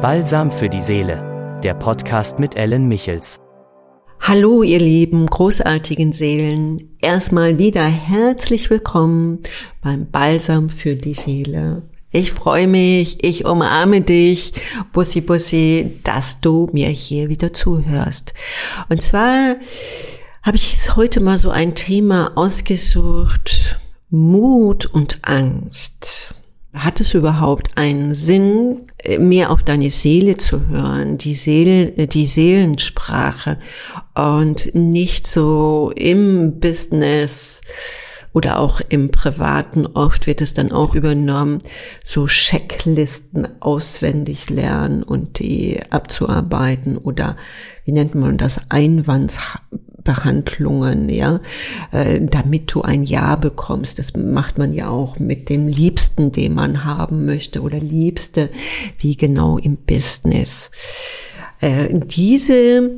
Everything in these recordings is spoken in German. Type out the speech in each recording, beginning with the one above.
Balsam für die Seele, der Podcast mit Ellen Michels. Hallo, ihr lieben, großartigen Seelen. Erstmal wieder herzlich willkommen beim Balsam für die Seele. Ich freue mich, ich umarme dich, Bussi Bussi, dass du mir hier wieder zuhörst. Und zwar habe ich heute mal so ein Thema ausgesucht, Mut und Angst. Hat es überhaupt einen Sinn, mehr auf deine Seele zu hören, die Seele, die Seelensprache und nicht so im Business oder auch im Privaten, oft wird es dann auch übernommen, so Checklisten auswendig lernen und die abzuarbeiten oder wie nennt man das, Einwands Behandlungen, ja, äh, damit du ein Ja bekommst. Das macht man ja auch mit dem Liebsten, den man haben möchte oder Liebste, wie genau im Business. Äh, diese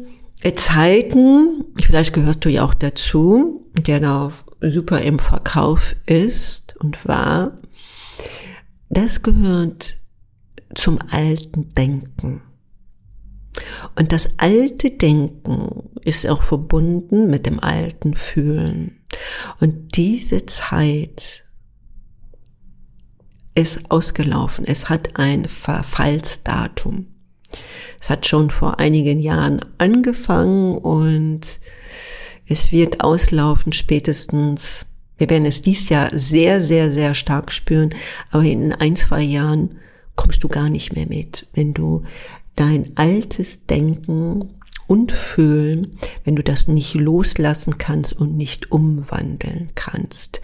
Zeiten, vielleicht gehörst du ja auch dazu, der da super im Verkauf ist und war, das gehört zum alten Denken. Und das alte Denken ist auch verbunden mit dem alten Fühlen. Und diese Zeit ist ausgelaufen. Es hat ein Verfallsdatum. Es hat schon vor einigen Jahren angefangen und es wird auslaufen spätestens. Wir werden es dies Jahr sehr, sehr, sehr stark spüren, aber in ein, zwei Jahren kommst du gar nicht mehr mit, wenn du dein altes Denken und Fühlen, wenn du das nicht loslassen kannst und nicht umwandeln kannst.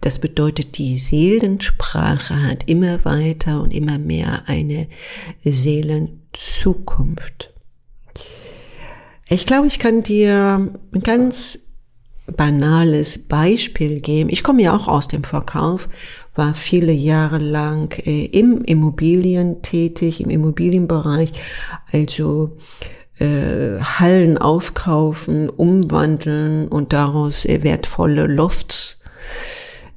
Das bedeutet, die Seelensprache hat immer weiter und immer mehr eine Seelenzukunft. Ich glaube, ich kann dir ein ganz banales Beispiel geben. Ich komme ja auch aus dem Verkauf war viele Jahre lang äh, im Immobilien tätig, im Immobilienbereich, also äh, Hallen aufkaufen, umwandeln und daraus wertvolle Lofts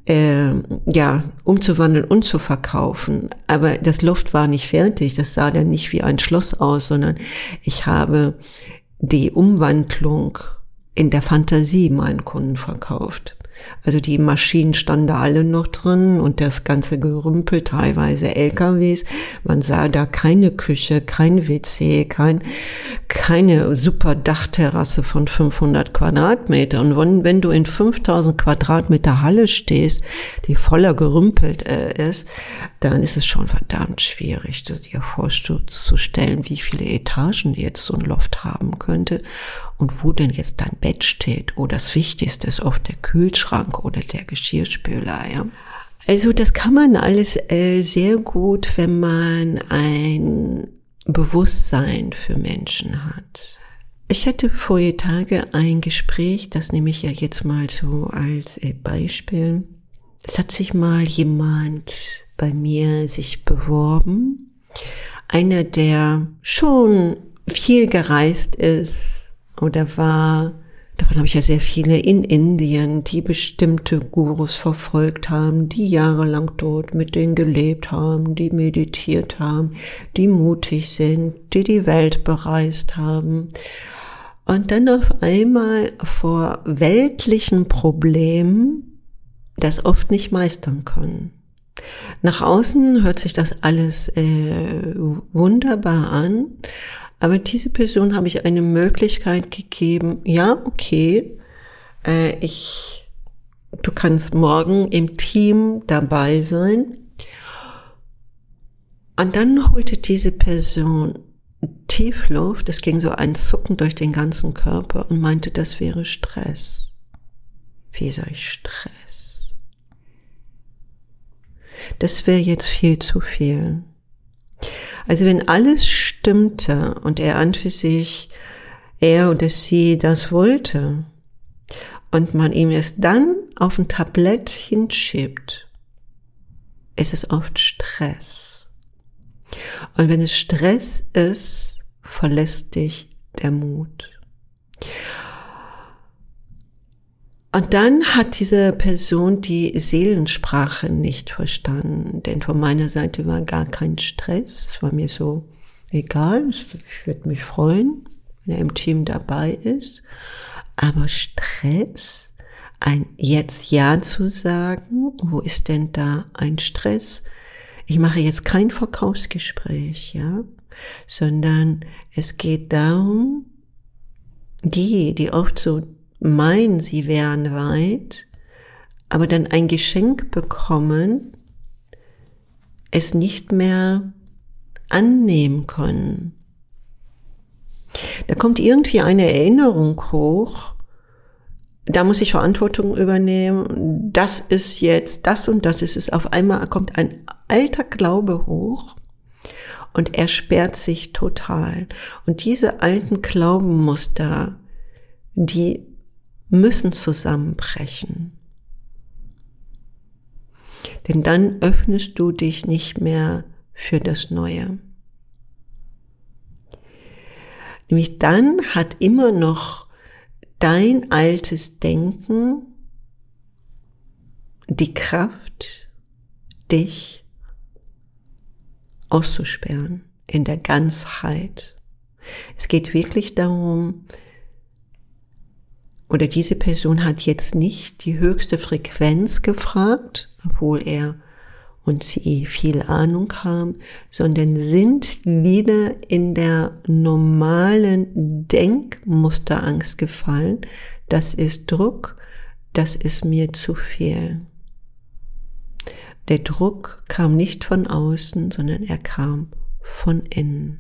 äh, ja, umzuwandeln und zu verkaufen. Aber das Loft war nicht fertig, das sah dann nicht wie ein Schloss aus, sondern ich habe die Umwandlung in der Fantasie meinen Kunden verkauft. Also die Maschinen standen da alle noch drin und das ganze Gerümpel, teilweise LKWs. Man sah da keine Küche, kein WC, kein, keine super Dachterrasse von 500 Quadratmeter. Und wenn, wenn du in 5000 Quadratmeter Halle stehst, die voller gerümpelt äh, ist, dann ist es schon verdammt schwierig, dir vorzustellen, wie viele Etagen jetzt so ein Loft haben könnte und wo denn jetzt dein Bett steht. Oh, das Wichtigste ist oft der Kühlschrank oder der Geschirrspüler, ja. Also das kann man alles äh, sehr gut, wenn man ein Bewusstsein für Menschen hat. Ich hatte vor Tage ein Gespräch, das nehme ich ja jetzt mal so als äh, Beispiel. Es hat sich mal jemand bei mir sich beworben. Einer, der schon viel gereist ist oder war, davon habe ich ja sehr viele in Indien, die bestimmte Gurus verfolgt haben, die jahrelang dort mit denen gelebt haben, die meditiert haben, die mutig sind, die die Welt bereist haben. Und dann auf einmal vor weltlichen Problemen das oft nicht meistern können. Nach außen hört sich das alles äh, wunderbar an, aber diese Person habe ich eine Möglichkeit gegeben, ja, okay, äh, ich, du kannst morgen im Team dabei sein. Und dann holte diese Person Tiefluft, es ging so ein Zucken durch den ganzen Körper und meinte, das wäre Stress. Wie soll ich Stress? Das wäre jetzt viel zu viel. Also wenn alles stimmte und er an für sich, er oder sie das wollte und man ihm es dann auf ein Tablett hinschiebt, ist es oft Stress. Und wenn es Stress ist, verlässt dich der Mut. Und dann hat diese Person die Seelensprache nicht verstanden, denn von meiner Seite war gar kein Stress. Es war mir so egal, ich würde mich freuen, wenn er im Team dabei ist. Aber Stress, ein jetzt Ja zu sagen, wo ist denn da ein Stress? Ich mache jetzt kein Verkaufsgespräch, ja, sondern es geht darum, die, die oft so meinen, sie wären weit, aber dann ein Geschenk bekommen, es nicht mehr annehmen können. Da kommt irgendwie eine Erinnerung hoch, da muss ich Verantwortung übernehmen, das ist jetzt das und das ist es. Auf einmal kommt ein alter Glaube hoch und er sperrt sich total. Und diese alten Glaubenmuster, die müssen zusammenbrechen. Denn dann öffnest du dich nicht mehr für das Neue. Nämlich dann hat immer noch dein altes Denken die Kraft, dich auszusperren in der Ganzheit. Es geht wirklich darum, oder diese Person hat jetzt nicht die höchste Frequenz gefragt, obwohl er und sie viel Ahnung haben, sondern sind wieder in der normalen Denkmusterangst gefallen. Das ist Druck, das ist mir zu viel. Der Druck kam nicht von außen, sondern er kam von innen.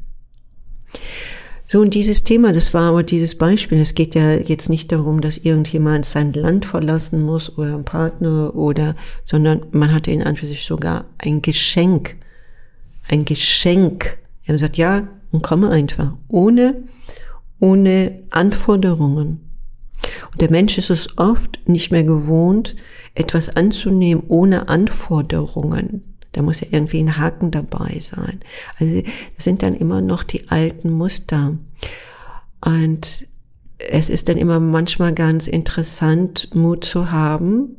So, und dieses Thema, das war aber dieses Beispiel. Es geht ja jetzt nicht darum, dass irgendjemand sein Land verlassen muss oder ein Partner oder, sondern man hatte in an für sich sogar ein Geschenk. Ein Geschenk. Er hat gesagt, ja, und komme einfach. Ohne, ohne Anforderungen. Und der Mensch ist es oft nicht mehr gewohnt, etwas anzunehmen ohne Anforderungen. Da muss ja irgendwie ein Haken dabei sein. Also das sind dann immer noch die alten Muster. Und es ist dann immer manchmal ganz interessant, Mut zu haben.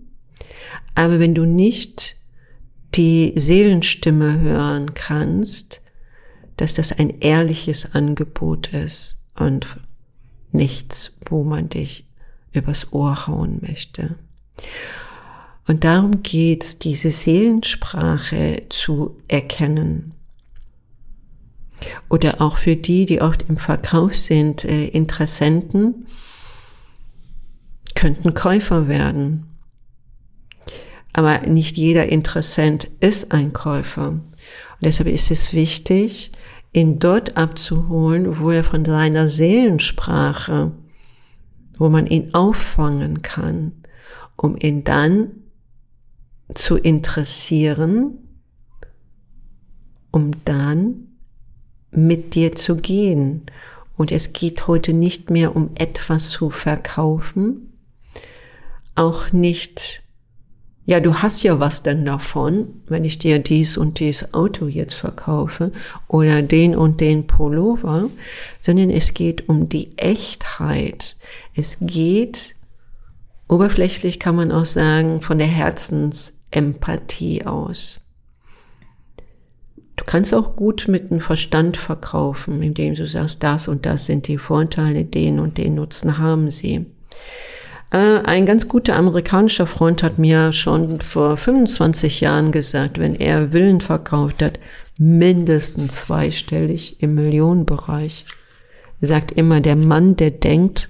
Aber wenn du nicht die Seelenstimme hören kannst, dass das ein ehrliches Angebot ist und nichts, wo man dich übers Ohr hauen möchte. Und darum geht's, diese Seelensprache zu erkennen. Oder auch für die, die oft im Verkauf sind, äh, Interessenten, könnten Käufer werden. Aber nicht jeder Interessent ist ein Käufer. Und deshalb ist es wichtig, ihn dort abzuholen, wo er von seiner Seelensprache, wo man ihn auffangen kann, um ihn dann zu interessieren, um dann mit dir zu gehen. Und es geht heute nicht mehr um etwas zu verkaufen, auch nicht, ja, du hast ja was denn davon, wenn ich dir dies und dies Auto jetzt verkaufe oder den und den Pullover, sondern es geht um die Echtheit. Es geht, oberflächlich kann man auch sagen, von der Herzens Empathie aus. Du kannst auch gut mit dem Verstand verkaufen, indem du sagst, das und das sind die Vorteile, den und den Nutzen haben sie. Äh, ein ganz guter amerikanischer Freund hat mir schon vor 25 Jahren gesagt, wenn er Willen verkauft hat, mindestens zweistellig im Millionenbereich. Er sagt immer, der Mann, der denkt,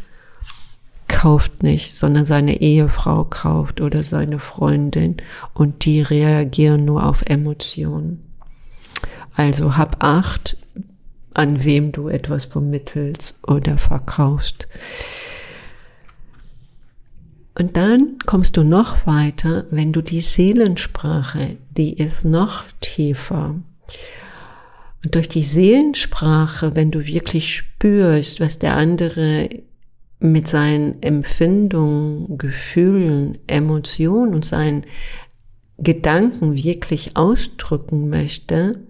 kauft nicht, sondern seine Ehefrau kauft oder seine Freundin und die reagieren nur auf Emotionen. Also hab acht, an wem du etwas vermittelst oder verkaufst. Und dann kommst du noch weiter, wenn du die Seelensprache, die ist noch tiefer. Und durch die Seelensprache, wenn du wirklich spürst, was der andere mit seinen Empfindungen, Gefühlen, Emotionen und seinen Gedanken wirklich ausdrücken möchte,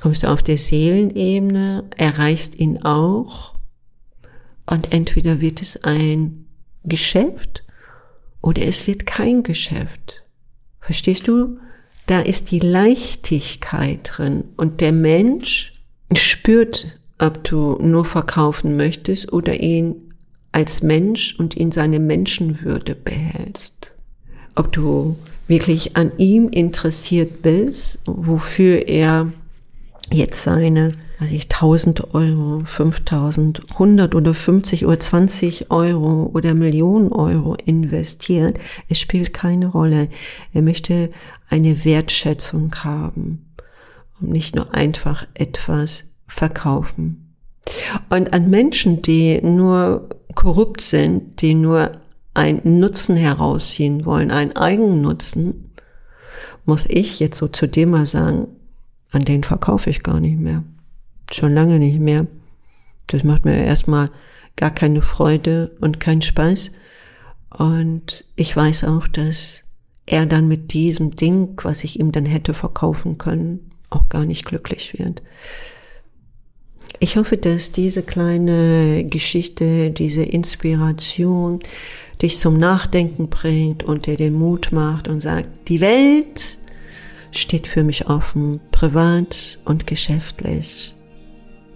kommst du auf der Seelenebene, erreichst ihn auch und entweder wird es ein Geschäft oder es wird kein Geschäft. Verstehst du? Da ist die Leichtigkeit drin und der Mensch spürt, ob du nur verkaufen möchtest oder ihn als Mensch und in seine Menschenwürde behältst. Ob du wirklich an ihm interessiert bist, wofür er jetzt seine weiß ich, 1000 Euro, 5000, 100 oder 50 oder 20 Euro oder Millionen Euro investiert. Es spielt keine Rolle. Er möchte eine Wertschätzung haben und nicht nur einfach etwas verkaufen. Und an Menschen, die nur korrupt sind, die nur einen Nutzen herausziehen wollen, einen Eigennutzen, muss ich jetzt so zu dem mal sagen, an den verkaufe ich gar nicht mehr. Schon lange nicht mehr. Das macht mir erstmal gar keine Freude und keinen Spaß. Und ich weiß auch, dass er dann mit diesem Ding, was ich ihm dann hätte verkaufen können, auch gar nicht glücklich wird. Ich hoffe, dass diese kleine Geschichte, diese Inspiration dich zum Nachdenken bringt und dir den Mut macht und sagt, die Welt steht für mich offen, privat und geschäftlich.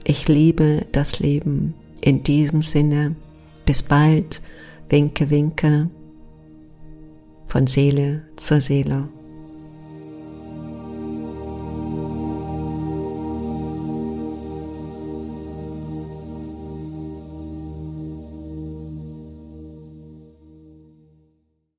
Ich liebe das Leben. In diesem Sinne, bis bald, winke, winke, von Seele zur Seele.